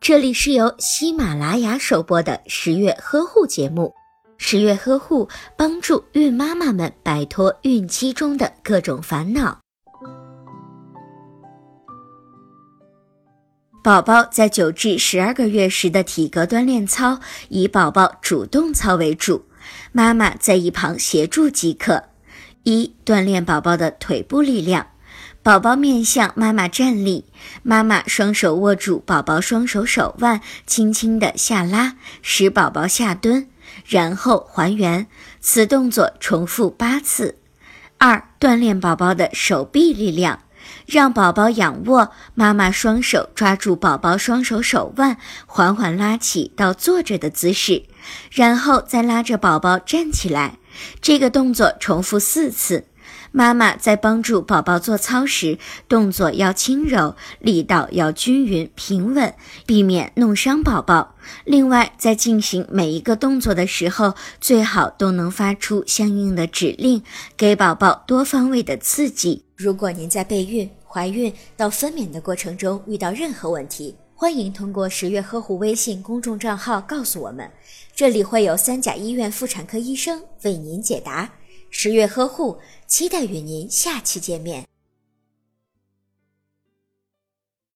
这里是由喜马拉雅首播的十月呵护节目。十月呵护帮助孕妈妈们摆脱孕期中的各种烦恼。宝宝在九至十二个月时的体格锻炼操，以宝宝主动操为主，妈妈在一旁协助即可。一、锻炼宝宝的腿部力量。宝宝面向妈妈站立，妈妈双手握住宝宝双手手腕，轻轻的下拉，使宝宝下蹲，然后还原。此动作重复八次。二、锻炼宝宝的手臂力量，让宝宝仰卧，妈妈双手抓住宝宝双手手腕，缓缓拉起到坐着的姿势，然后再拉着宝宝站起来。这个动作重复四次。妈妈在帮助宝宝做操时，动作要轻柔，力道要均匀平稳，避免弄伤宝宝。另外，在进行每一个动作的时候，最好都能发出相应的指令，给宝宝多方位的刺激。如果您在备孕、怀孕到分娩的过程中遇到任何问题，欢迎通过十月呵护微信公众账号告诉我们，这里会有三甲医院妇产科医生为您解答。十月呵护，期待与您下期见面。